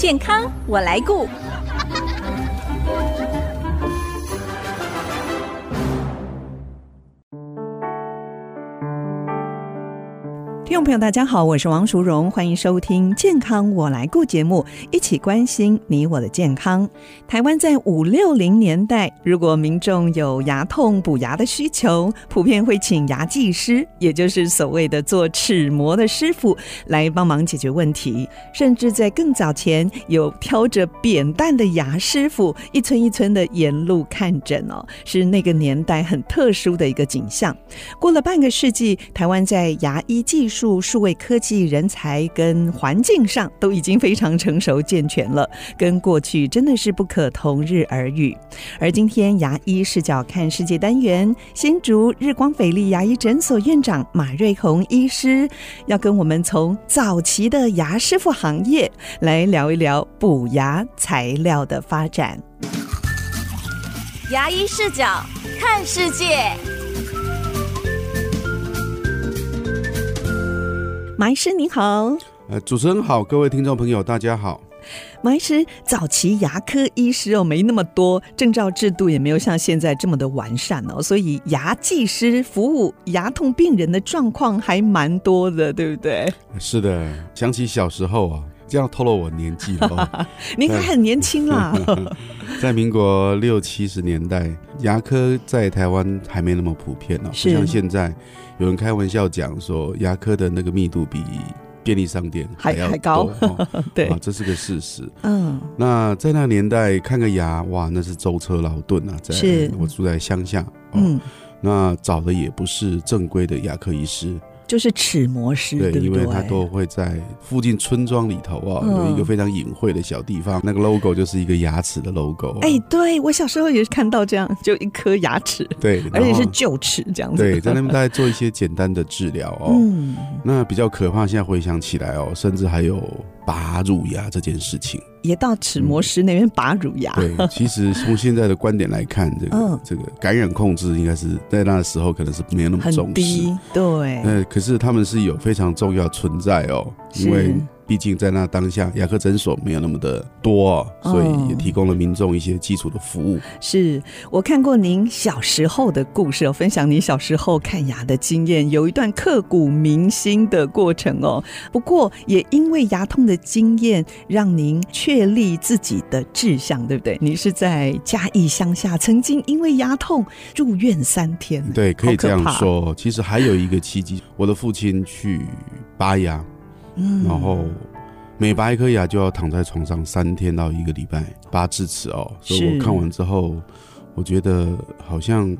健康我来顾。听众朋友，大家好，我是王淑荣，欢迎收听《健康我来顾》节目，一起关心你我的健康。台湾在五六零年代，如果民众有牙痛补牙的需求，普遍会请牙技师，也就是所谓的做齿模的师傅来帮忙解决问题。甚至在更早前，有挑着扁担的牙师傅，一村一村的沿路看诊哦，是那个年代很特殊的一个景象。过了半个世纪，台湾在牙医技术数位科技人才跟环境上都已经非常成熟健全了，跟过去真的是不可同日而语。而今天牙医视角看世界单元，新竹日光斐丽牙医诊所院长马瑞红医师要跟我们从早期的牙师傅行业来聊一聊补牙材料的发展。牙医视角看世界。马医师您好，呃，主持人好，各位听众朋友大家好。马医师，早期牙科医师哦没那么多，证照制度也没有像现在这么的完善哦，所以牙技师服务牙痛病人的状况还蛮多的，对不对？是的，想起小时候啊，这样透露我年纪了。您还很年轻啦，在民国六七十年代，牙科在台湾还没那么普遍哦，不像现在。有人开玩笑讲说，牙科的那个密度比便利商店还要还高，对啊，这是个事实。嗯，那在那个年代看个牙，哇，那是舟车劳顿啊。在我住在乡下，嗯，那找的也不是正规的牙科医师。就是齿模师，对，对对，因为他都会在附近村庄里头啊，嗯、有一个非常隐晦的小地方，那个 logo 就是一个牙齿的 logo。哎、欸，对我小时候也是看到这样，就一颗牙齿，对，而且是臼齿这样子。对，在那边 大概做一些简单的治疗哦。嗯，那比较可怕，现在回想起来哦，甚至还有拔乳牙这件事情。也到齿模师那边拔乳牙。嗯。对，其实 从现在的观点来看，这个、嗯、这个感染控制应该是在那时候可能是没有那么重视。低，对。那，可是他们是有非常重要存在哦，因为。毕竟在那当下，牙科诊所没有那么的多，所以也提供了民众一些基础的服务。哦、是我看过您小时候的故事，分享您小时候看牙的经验，有一段刻骨铭心的过程哦。不过也因为牙痛的经验，让您确立自己的志向，对不对？你是在嘉义乡下，曾经因为牙痛住院三天。对，可以这样说。其实还有一个契机，我的父亲去拔牙。嗯，然后每拔一颗牙就要躺在床上三天到一个礼拜拔智齿哦，所以我看完之后，我觉得好像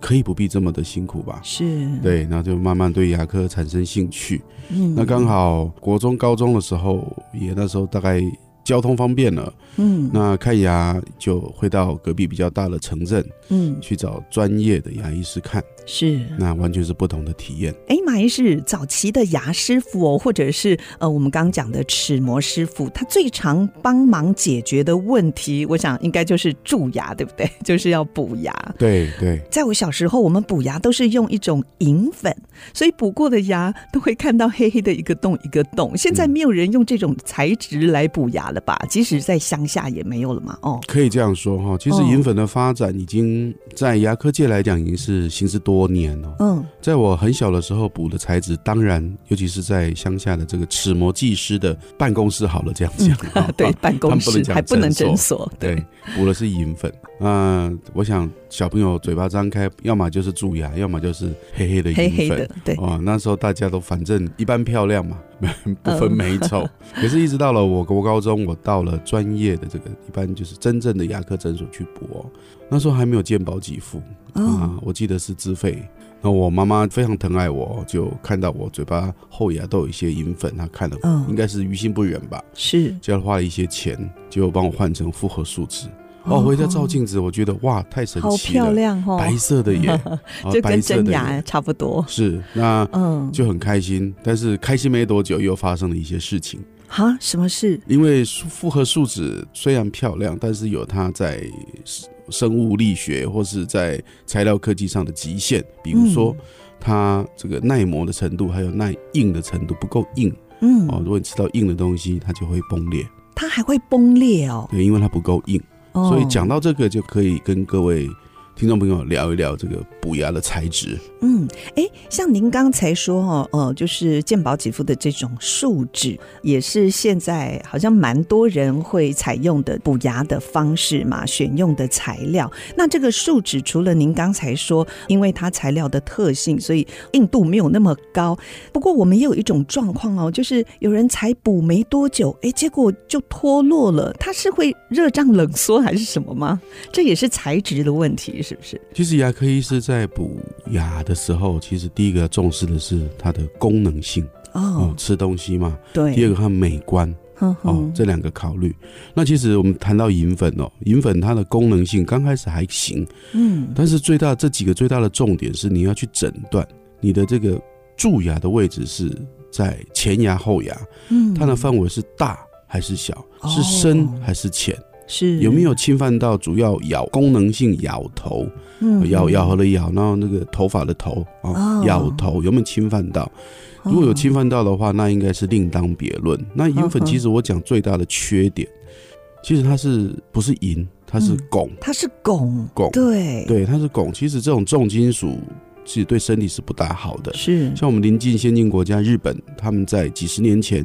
可以不必这么的辛苦吧？是，对，然后就慢慢对牙科产生兴趣。嗯，那刚好国中、高中的时候，也那时候大概交通方便了，嗯，那看牙就会到隔壁比较大的城镇，嗯，去找专业的牙医师看。是，那完全是不同的体验。哎，马医师，早期的牙师傅哦，或者是呃，我们刚刚讲的齿模师傅，他最常帮忙解决的问题，我想应该就是蛀牙，对不对？就是要补牙。对对。在我小时候，我们补牙都是用一种银粉，所以补过的牙都会看到黑黑的一个洞一个洞。现在没有人用这种材质来补牙了吧？即使在乡下也没有了嘛。哦，可以这样说哈。其实银粉的发展已经在牙科界来讲，已经是行之多。年了，嗯，在我很小的时候补的材质，当然，尤其是在乡下的这个齿模技师的办公室，好了，这样讲，嗯，对，办公室还不能诊所，对，补的是银粉。那我想小朋友嘴巴张开，要么就是蛀牙，要么就是黑黑的银粉，对，哇，那时候大家都反正一般漂亮嘛，不分美丑。可是，一直到了我国高中，我到了专业的这个，一般就是真正的牙科诊所去补哦。那时候还没有健保给付。啊，我记得是自费。那我妈妈非常疼爱我，就看到我嘴巴后牙都有一些银粉，她看了，应该是于心不忍吧，是，就要花了一些钱，就帮我换成复合树脂。哦，回家照镜子，我觉得哇，太神奇了，好漂亮哦，白色的耶，就跟真牙差不多。是，那嗯，就很开心。但是开心没多久，又发生了一些事情。哈，什么事？因为复合树脂虽然漂亮，但是有它在。生物力学或是在材料科技上的极限，比如说它这个耐磨的程度，还有耐硬的程度不够硬。嗯，哦，如果你吃到硬的东西，它就会崩裂。它还会崩裂哦。对，因为它不够硬，哦、所以讲到这个就可以跟各位。听众朋友，聊一聊这个补牙的材质。嗯，哎，像您刚才说哦，呃，就是健保给付的这种树脂，也是现在好像蛮多人会采用的补牙的方式嘛，选用的材料。那这个树脂，除了您刚才说，因为它材料的特性，所以硬度没有那么高。不过我们也有一种状况哦，就是有人才补没多久，哎，结果就脱落了。它是会热胀冷缩还是什么吗？这也是材质的问题。是不是？其实牙科医师在补牙的时候，其实第一个要重视的是它的功能性哦，哦，吃东西嘛。对。第二个它美观哦，这两个考虑。那其实我们谈到银粉哦，银粉它的功能性刚开始还行，嗯，但是最大这几个最大的重点是你要去诊断你的这个蛀牙的位置是在前牙后牙，嗯，它的范围是大还是小，是深还是浅？哦是有没有侵犯到主要咬功能性咬头？嗯，咬咬合的咬，然后那个头发的头啊，咬头有没有侵犯到？如果有侵犯到的话，那应该是另当别论。那银粉其实我讲最大的缺点，其实它是不是银？它是汞，它是汞，汞，对对，它是汞。其实这种重金属。其实对身体是不大好的。是像我们邻近先进国家日本，他们在几十年前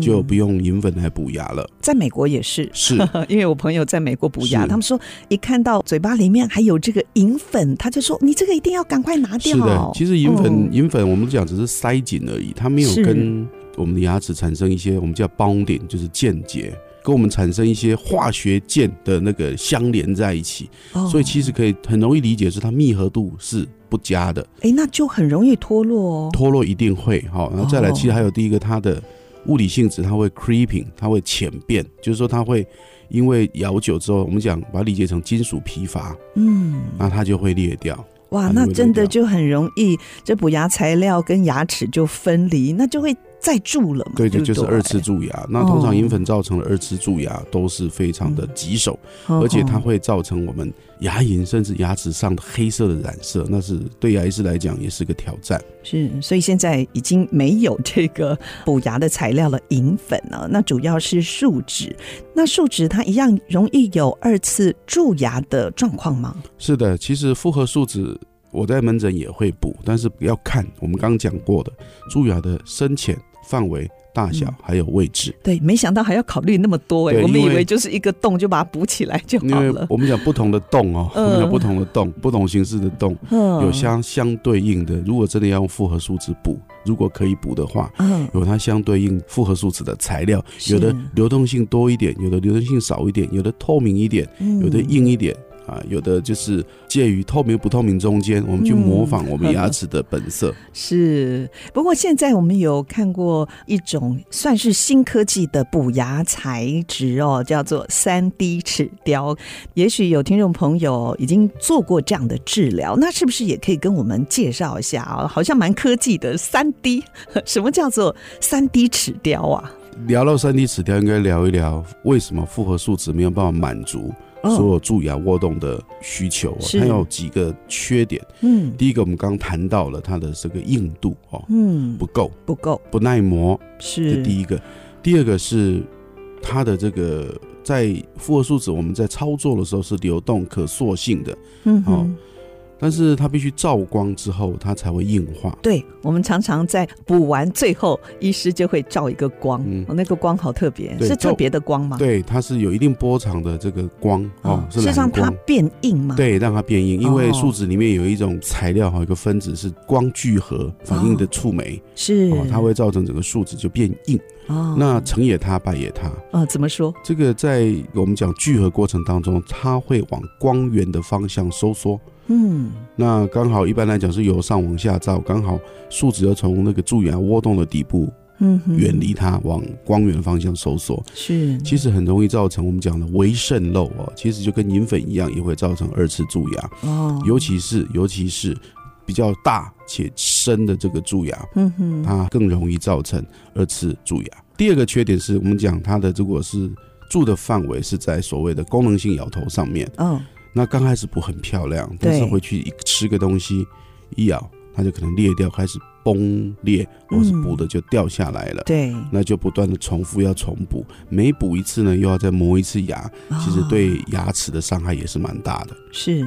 就不用银粉来补牙了。嗯。在美国也是，是 因为我朋友在美国补牙，他们说一看到嘴巴里面还有这个银粉，他就说你这个一定要赶快拿掉。是的，其实银粉银、嗯、粉我们讲只是塞紧而已，它没有跟我们的牙齿产生一些我们叫 bonding，就是间接。跟我们产生一些化学键的那个相连在一起，所以其实可以很容易理解是它密合度是不佳的。哎，那就很容易脱落哦。脱落一定会好，然后再来，其实还有第一个它的物理性质，它会 creeping，它会浅变，就是说它会因为咬久之后，我们讲把它理解成金属疲乏，嗯，那它就会裂掉。哇，那真的就很容易，这补牙材料跟牙齿就分离，那就会。再蛀了嘛？对对，就是二次蛀牙。那通常银粉造成的二次蛀牙都是非常的棘手，而且它会造成我们牙龈甚至牙齿上的黑色的染色，那是对牙医师来讲也是个挑战。是，所以现在已经没有这个补牙的材料了，银粉了。那主要是树脂。那树脂它一样容易有二次蛀牙的状况吗？是的，其实复合树脂。我在门诊也会补，但是不要看我们刚刚讲过的蛀牙的深浅范围。大小还有位置，嗯，对，没想到还要考虑那么多哎，我们以为就是一个洞就把它补起来就好了。因为我们讲不同的洞哦，我们讲不同的洞，不同形式的洞，有相相对应的。如果真的要用复合树脂补，如果可以补的话，有它相对应复合树脂的材料，有的流动性多一点，有的流动性少一点，有的透明一点，有的硬一点。啊，有的就是介于透明不透明中间，我们去模仿我们牙 齿的本色。嗯、是，不过现在我们有看过一种算是新科技的补牙材质哦，叫做三 D 齿雕。也许有听众朋友已经做过这样的治疗，那是不是也可以跟我们介绍一下啊？好像蛮科技的三 D，什么叫做三 D 齿雕啊？聊到三 D 齿雕，应该聊一聊为什么复合树脂没有办法满足。所有蛀牙窝洞的需求，它有几个缺点。嗯，第一个我们刚谈到了它的这个硬度哦，嗯，不够，不够，不耐磨，是。这第一个。第二个是它的这个在复合树脂我们在操作的时候是流动可塑性的，嗯，哦。但是它必须照光之后，它才会硬化。对，我们常常在补完最后，医师就会照一个光，嗯，那个光好特别，是特别的光吗？对，它是有一定波长的这个光哦，是让它变硬吗？对，让它变硬，因为树脂里面有一种材料哈，一个分子是光聚合反应的触媒，是哦，它会造成整个树脂就变硬。哦，那成也它，败也它。啊，怎么说？这个在我们讲聚合过程当中，它会往光源的方向收缩。嗯，那刚好一般来讲是由上往下照，刚好树脂要从那个蛀牙窝洞的底部，嗯，远离它，往光源方向收缩。是，其实很容易造成我们讲的微渗漏哦，其实就跟银粉一样，也会造成二次蛀牙。哦，尤其是尤其是比较大且深的这个蛀牙，嗯哼，它更容易造成二次蛀牙。第二个缺点是我们讲它的如果是蛀的范围是在所谓的功能性咬头上面，嗯。那刚开始补很漂亮，但是回去一吃个东西，一咬它就可能裂掉，开始崩裂，或是补的就掉下来了。对，那就不断的重复要重补，每补一次呢，又要再磨一次牙，其实对牙齿的伤害也是蛮大的。是。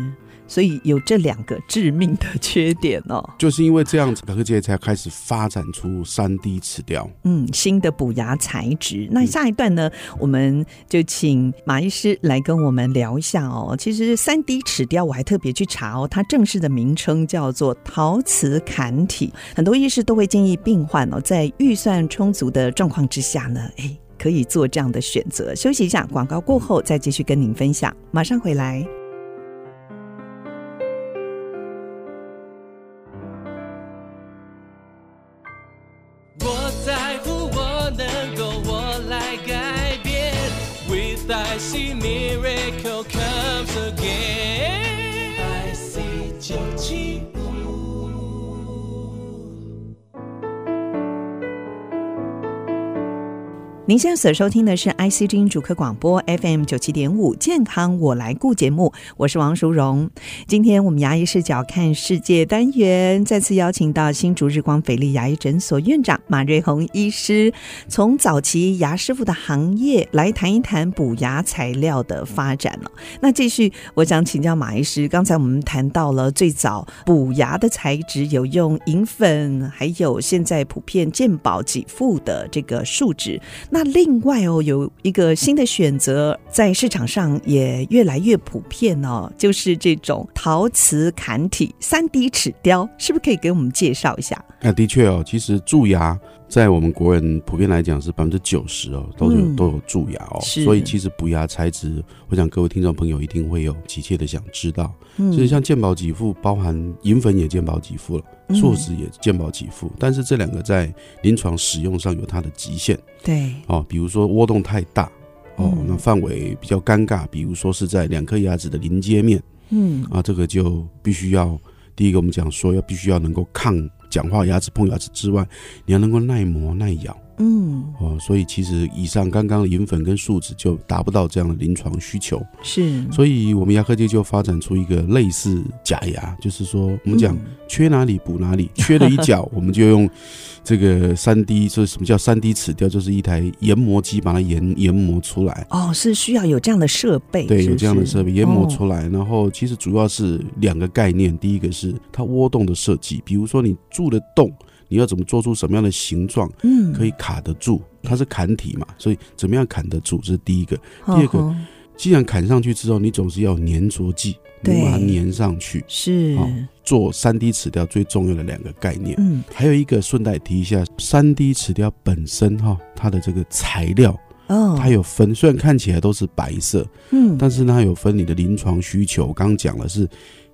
所以有这两个致命的缺点哦，就是因为这样子，牙科界才开始发展出三 D 齿雕，嗯，新的补牙材质。那下一段呢，我们就请马医师来跟我们聊一下哦。其实三 D 齿雕我还特别去查哦，它正式的名称叫做陶瓷砍体。很多医师都会建议病患哦，在预算充足的状况之下呢，哎，可以做这样的选择。休息一下，广告过后再继续跟您分享，马上回来。您现在所收听的是 IC 之音主客广播 FM 九七点五健康我来顾节目，我是王淑荣。今天我们牙医视角看世界单元再次邀请到新竹日光斐丽牙医诊所院长马瑞红医师，从早期牙师傅的行业来谈一谈补牙材料的发展了。那继续，我想请教马医师，刚才我们谈到了最早补牙的材质有用银粉，还有现在普遍健保给付的这个树脂，那那另外哦，有一个新的选择，在市场上也越来越普遍哦，就是这种陶瓷坎体三 D 齿雕，是不是可以给我们介绍一下？那，的确哦，其实蛀牙在我们国人普遍来讲是百分之九十哦，都有、嗯、都有蛀牙哦，所以其实补牙材质，我想各位听众朋友一定会有急切的想知道，嗯，所以像健保给付，包含银粉也健保给付了。树脂也健保给付，但是这两个在临床使用上有它的极限。对，哦，比如说窝洞太大，哦，那范围比较尴尬，比如说是在两颗牙齿的邻接面，嗯，啊，这个就必须要第一个我们讲说要必须要能够抗讲话牙齿碰牙齿之外，你要能够耐磨耐咬。嗯哦，所以其实以上刚刚的银粉跟树脂就达不到这样的临床需求，是，所以我们牙科界就发展出一个类似假牙，就是说我们讲缺哪里补哪里，缺了一角我们就用这个三 D，这什么叫三 D 齿雕？就是一台研磨机把它研研磨出来。哦，是需要有这样的设备，对，有这样的设备研磨出来。然后其实主要是两个概念，第一个是它窝洞的设计，比如说你住的洞。你要怎么做出什么样的形状，嗯，可以卡得住？它是砍体嘛，所以怎么样砍得住？这是第一个。第二个，既然砍上去之后，你总是要粘着剂，你把它粘上去。是，做三 D 齿雕最重要的两个概念。嗯，还有一个顺带提一下，三 D 齿雕本身哈，它的这个材料，哦，它有分，虽然看起来都是白色，嗯，但是呢，它有分你的临床需求。我刚刚讲的是。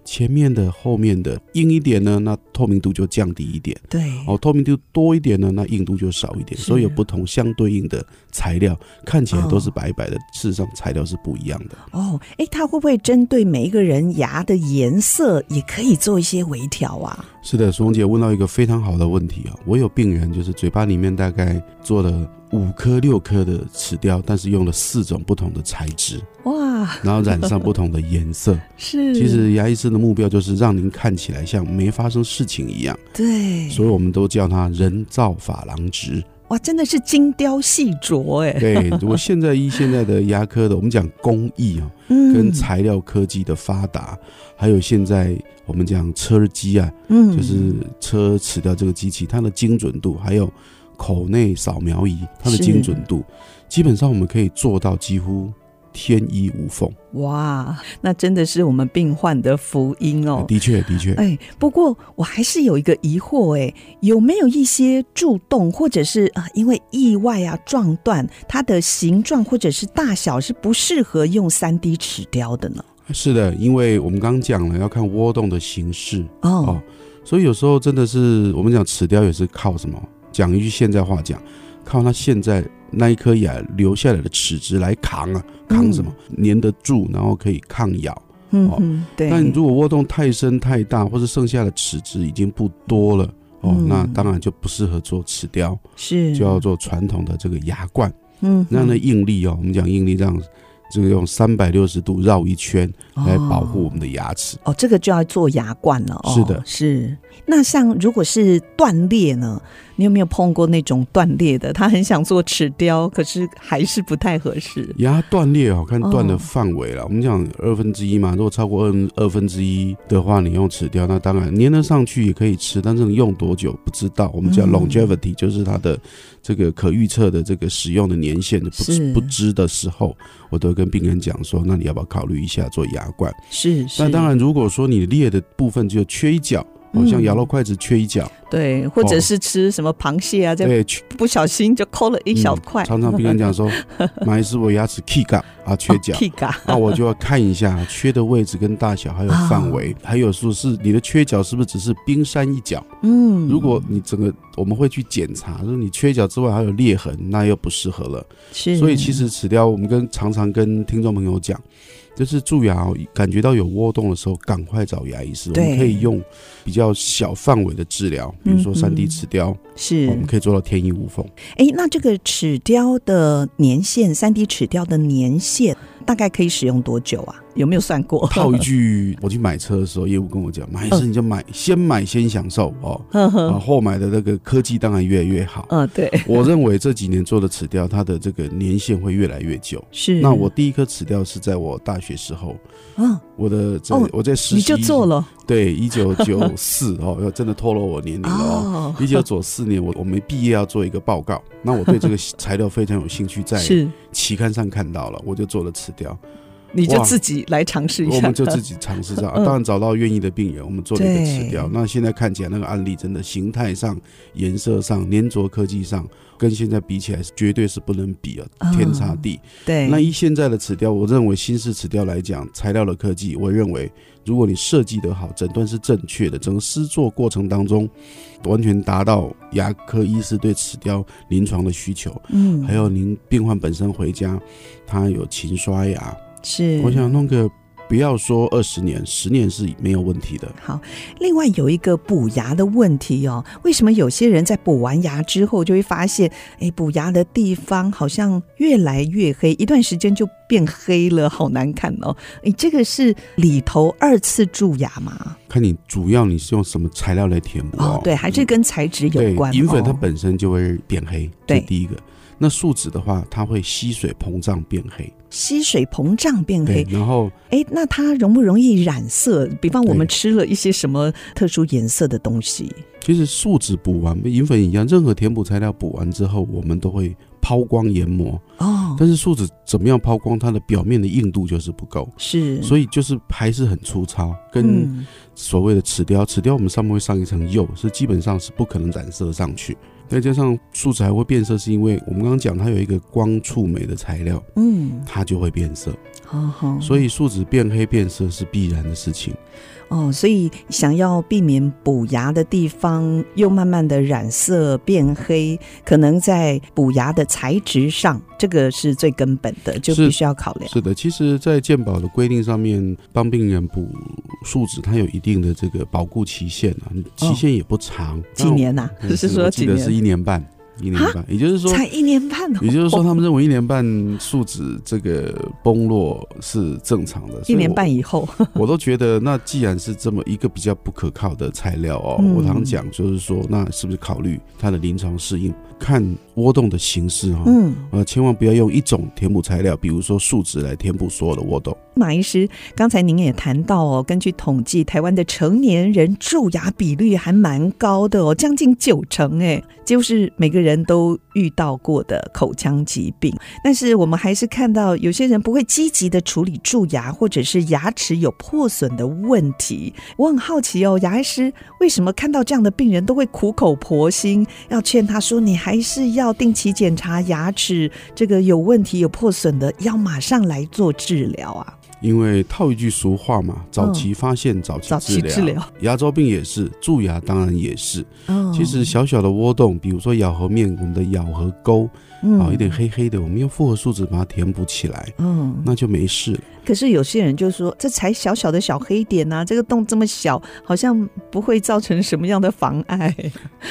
前面的、后面的硬一点呢，那透明度就降低一点。对，哦，透明度多一点呢，那硬度就少一点。所以有不同相对应的材料，看起来都是白白的，哦、事实上材料是不一样的。哦，哎，它会不会针对每一个人牙的颜色也可以做一些微调啊？是的，苏红姐问到一个非常好的问题啊！我有病人就是嘴巴里面大概做了五颗、六颗的齿雕，但是用了四种不同的材质。哇！然后染上不同的颜色，是。其实牙医师的目标就是让您看起来像没发生事情一样。对。所以我们都叫它人造珐琅质。哇，真的是精雕细琢哎。对，如果现在依现在的牙科的，我们讲工艺啊，跟材料科技的发达，还有现在我们讲车机啊，嗯，就是车齿雕这个机器，它的精准度，还有口内扫描仪，它的精准度，基本上我们可以做到几乎。天衣无缝，哇，那真的是我们病患的福音哦。的确，的确。哎，不过我还是有一个疑惑，哎，有没有一些蛀洞，或者是啊，因为意外啊撞断，它的形状或者是大小是不适合用三 D 齿雕的呢？是的，因为我们刚刚讲了，要看窝洞的形式哦，哦，所以有时候真的是我们讲齿雕也是靠什么？讲一句现在话讲，靠他现在。那一颗牙留下来的齿质来扛啊，扛什么？粘得住，然后可以抗咬。嗯，哦，对。但如果窝洞太深太大，或是剩下的齿质已经不多了，哦，那当然就不适合做齿雕，是就要做传统的这个牙冠。嗯，那样的应力哦，我们讲应力这样这个用三百六十度绕一圈来保护我们的牙齿。哦，这个就要做牙冠了。哦，是的，是。那像如果是断裂呢？你有没有碰过那种断裂的？他很想做齿雕，可是还是不太合适。牙断裂哦，看断的范围了。我们讲二分之一嘛，如果超过二二分之一的话，你用齿雕，那当然粘得上去也可以吃，但是你用多久不知道。我们叫 longevity，、嗯、就是它的这个可预测的这个使用的年限不是不知的时候，我都跟病人讲说，那你要不要考虑一下做牙冠？是。是那当然，如果说你裂的部分只有缺一角。好像咬到筷子缺一角，嗯，对，或者是吃什么螃蟹啊，对，不小心就抠了一小块，嗯。常常病人讲说，马医师，我牙齿 K 嘎啊，缺角，K 嘎，那我就要看一下缺的位置跟大小，还有范围，哦，还有说是你的缺角是不是只是冰山一角？嗯，如果你整个我们会去检查，说你缺角之外还有裂痕，那又不适合了。是，所以其实齿雕，我们跟常常跟听众朋友讲。就是蛀牙，感觉到有窝洞的时候，赶快找牙医师。我们可以用比较小范围的治疗，比如说三 D 齿雕，是我们可以做到天衣无缝。哎，那这个齿雕的年限，三 D 齿雕的年限。大概可以使用多久啊？有没有算过？套一句，我去买车的时候，业务跟我讲，买车你就买，先买先享受哦。啊，后买的那个科技当然越来越好。嗯，对。我认为这几年做的齿雕，它的这个年限会越来越久。是。那我第一颗齿雕是在我大学时候。嗯。我的在我在实习。你就做了。对，一九九四 哦，要真的透露我年龄了哦。一九九四年，我我们毕业要做一个报告，那我对这个 材料非常有兴趣，在期刊上看到了，我就做了齿雕。你就自己来尝试一下，我们就自己尝试着。当然找到愿意的病人，我们做了一个齿雕。那现在看起来那个案例真的形态上、颜色上、粘着科技上，跟现在比起来是绝对是不能比啊，天差地。对。那以现在的齿雕，我认为新式齿雕来讲，材料的科技，我认为如果你设计得好，诊断是正确的，整个施作过程当中，完全达到牙科医师对齿雕临床的需求。嗯。还有您病患本身回家，他有勤刷牙。是，我想弄个，不要说二十年，十年是没有问题的。好，另外有一个补牙的问题哦，为什么有些人在补完牙之后就会发现，哎，补牙的地方好像越来越黑，一段时间就变黑了，好难看哦。哎这个是里头二次蛀牙吗？看你主要你是用什么材料来填补哦？对，还是跟材质有关。银粉它本身就会变黑，对，第一个。那树脂的话，它会吸水膨胀变黑。吸水膨胀变黑，然后，哎，那它容不容易染色？比方我们吃了一些什么特殊颜色的东西？其实树脂补完，银粉一样，任何填补材料补完之后，我们都会抛光研磨。哦，但是树脂怎么样抛光？它的表面的硬度就是不够，是，所以就是还是很粗糙。跟所谓的齿雕，齿雕我们上面会上一层釉，是基本上是不可能染色上去。再加上树脂还会变色，是因为我们刚刚讲它有一个光触媒的材料，嗯，它就会变色。好好，所以树脂变黑变色是必然的事情。哦，所以想要避免补牙的地方又慢慢的染色变黑，可能在补牙的材质上，这个是最根本的，就必须要考量。是的，其实，在健保的规定上面，帮病人补树脂，它有一定的这个保护期限啊，期限也不长，哦、几年呐、啊？只 是说几年？记得是一年半。一年半，也就是说才一年半，也就是说，他们认为一年半树脂这个崩落是正常的。一年半以后，我都觉得，那既然是这么一个比较不可靠的材料哦，我常讲就是说，那是不是考虑它的临床适应？看窝洞的形式哈，嗯，呃，千万不要用一种填补材料，比如说树脂来填补所有的窝洞。马医师，刚才您也谈到哦，根据统计，台湾的成年人蛀牙比率还蛮高的哦，将近九成哎，就是每个人都遇到过的口腔疾病。但是我们还是看到有些人不会积极的处理蛀牙，或者是牙齿有破损的问题。我很好奇哦，牙医师为什么看到这样的病人都会苦口婆心要劝他说，你还是要定期检查牙齿，这个有问题有破损的要马上来做治疗啊？因为套一句俗话嘛，早期发现，早期治疗。牙周病也是，蛀牙当然也是。哦，其实小小的窝洞，比如说咬合面，我们的咬合沟。嗯、哦，一点黑黑的，我们用复合树脂把它填补起来，嗯，那就没事了。可是有些人就说，这才小小的小黑点啊，这个洞这么小，好像不会造成什么样的妨碍。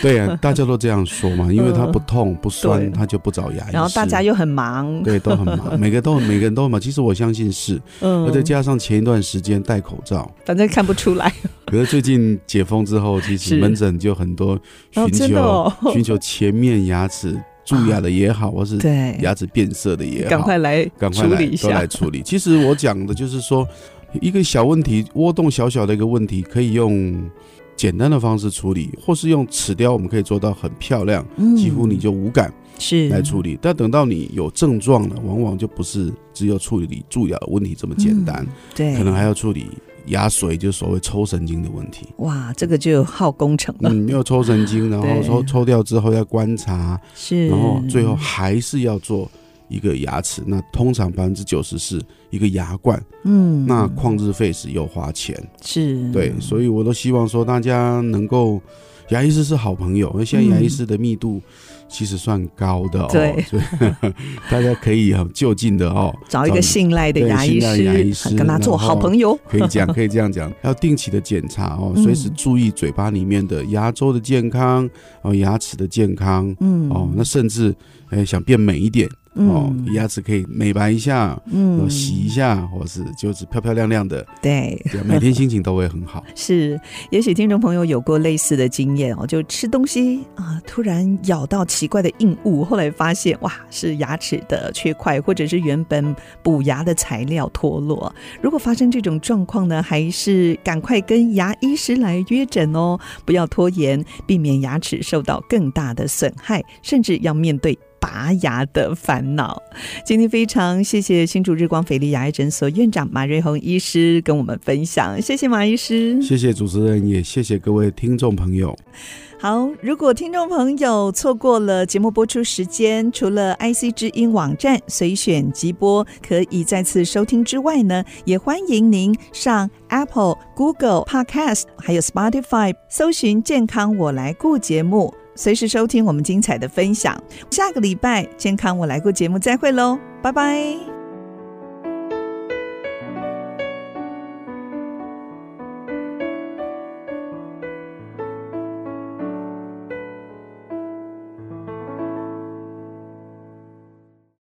对啊，大家都这样说嘛，因为它不痛不酸，它就不找牙医。然后大家又很忙，对，都很忙，每个都每个人都很忙。其实我相信是，嗯，再加上前一段时间戴口罩，反正看不出来。可是最近解封之后，其实门诊就很多寻求、哦哦、寻求前面牙齿。蛀牙的也好，或是牙齿变色的也好，赶快来，赶快来，都来处理。其实我讲的就是说，一个小问题，窝洞小小的一个问题，可以用简单的方式处理，或是用齿雕，我们可以做到很漂亮，几乎你就无感是来处理。但等到你有症状了，往往就不是只有处理蛀牙的问题这么简单，对，可能还要处理。牙髓就所谓抽神经的问题，哇，这个就耗工程了。嗯，要抽神经，然后 抽抽掉之后要观察，是，然后最后还是要做一个牙齿。那通常百分之九十是一个牙冠，嗯，那旷日费时又花钱，是对，所以我都希望说大家能够，牙医师是好朋友，因为现在牙医师的密度。其实算高的哦，对，所以 大家可以很就近的哦，找一个信赖的牙医师，牙医师跟他做好朋友，可以讲，可以这样讲，要定期的检查哦，随时注意嘴巴里面的牙周的健康，哦，牙齿的健康，嗯，哦，那甚至哎想变美一点。哦，牙齿可以美白一下，嗯，洗一下，或是就是漂漂亮亮的，对，每天心情都会很好。是，也许听众朋友有过类似的经验哦，就吃东西啊，突然咬到奇怪的硬物，后来发现哇，是牙齿的缺块，或者是原本补牙的材料脱落。如果发生这种状况呢，还是赶快跟牙医师来约诊哦，不要拖延，避免牙齿受到更大的损害，甚至要面对。拔牙的烦恼。今天非常谢谢新竹日光斐丽牙医诊所院长马瑞红医师跟我们分享，谢谢马医师，谢谢主持人，也谢谢各位听众朋友。好，如果听众朋友错过了节目播出时间，除了 IC 之音网站随选即播可以再次收听之外呢，也欢迎您上 Apple、Google Podcast 还有 Spotify 搜寻“健康我来顾”节目。随时收听我们精彩的分享，下个礼拜健康我来过节目再会喽，拜拜。